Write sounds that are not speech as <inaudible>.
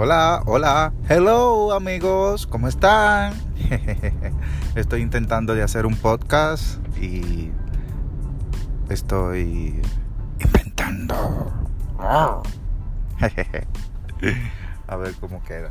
Hola, hola, hello amigos, ¿cómo están? <laughs> Estoy intentando de hacer un podcast y estoy inventando. Ah. <laughs> A ver cómo queda.